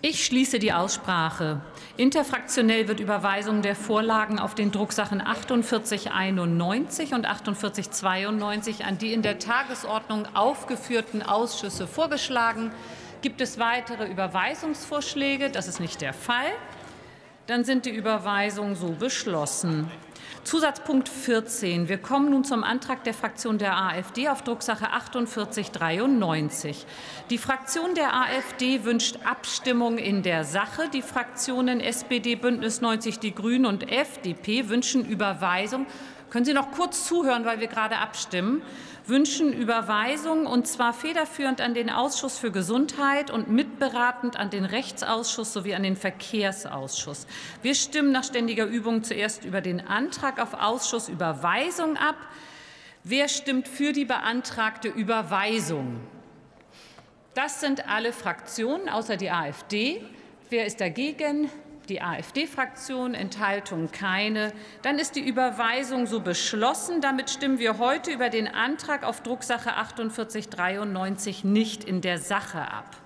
Ich schließe die Aussprache. Interfraktionell wird Überweisung der Vorlagen auf den Drucksachen 4891 und 4892 an die in der Tagesordnung aufgeführten Ausschüsse vorgeschlagen. Gibt es weitere Überweisungsvorschläge? Das ist nicht der Fall. Dann sind die Überweisungen so beschlossen. Zusatzpunkt 14. Wir kommen nun zum Antrag der Fraktion der AfD auf Drucksache 4893. Die Fraktion der AfD wünscht Abstimmung in der Sache. Die Fraktionen SPD, Bündnis 90 Die Grünen und FDP wünschen Überweisung können Sie noch kurz zuhören, weil wir gerade abstimmen? Wünschen Überweisung und zwar federführend an den Ausschuss für Gesundheit und mitberatend an den Rechtsausschuss sowie an den Verkehrsausschuss. Wir stimmen nach ständiger Übung zuerst über den Antrag auf Ausschussüberweisung ab. Wer stimmt für die beantragte Überweisung? Das sind alle Fraktionen außer die AfD. Wer ist dagegen? die AfD-Fraktion, Enthaltung keine. Dann ist die Überweisung so beschlossen. Damit stimmen wir heute über den Antrag auf Drucksache 4893 nicht in der Sache ab.